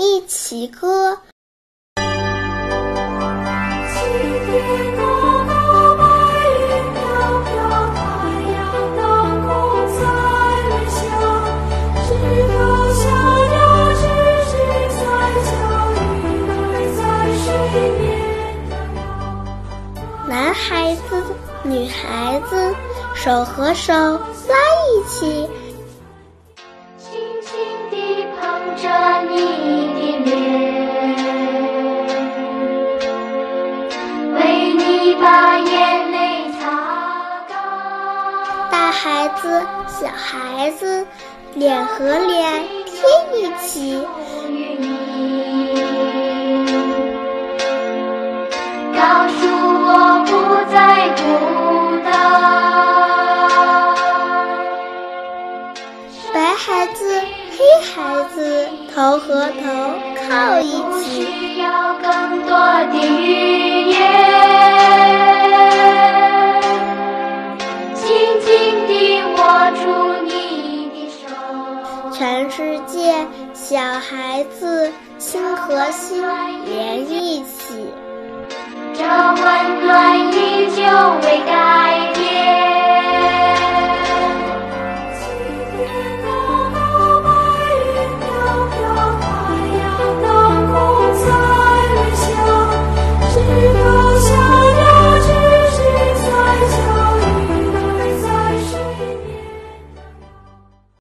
一起歌。男孩子，女孩子，手和手拉一起，为你把眼泪擦干。大孩子，小孩子，脸和脸贴一起。告诉我不再孤单。白孩子，黑孩子，头和头靠一不起。需要更多的世界小孩子心和心连一起。这温暖依旧未改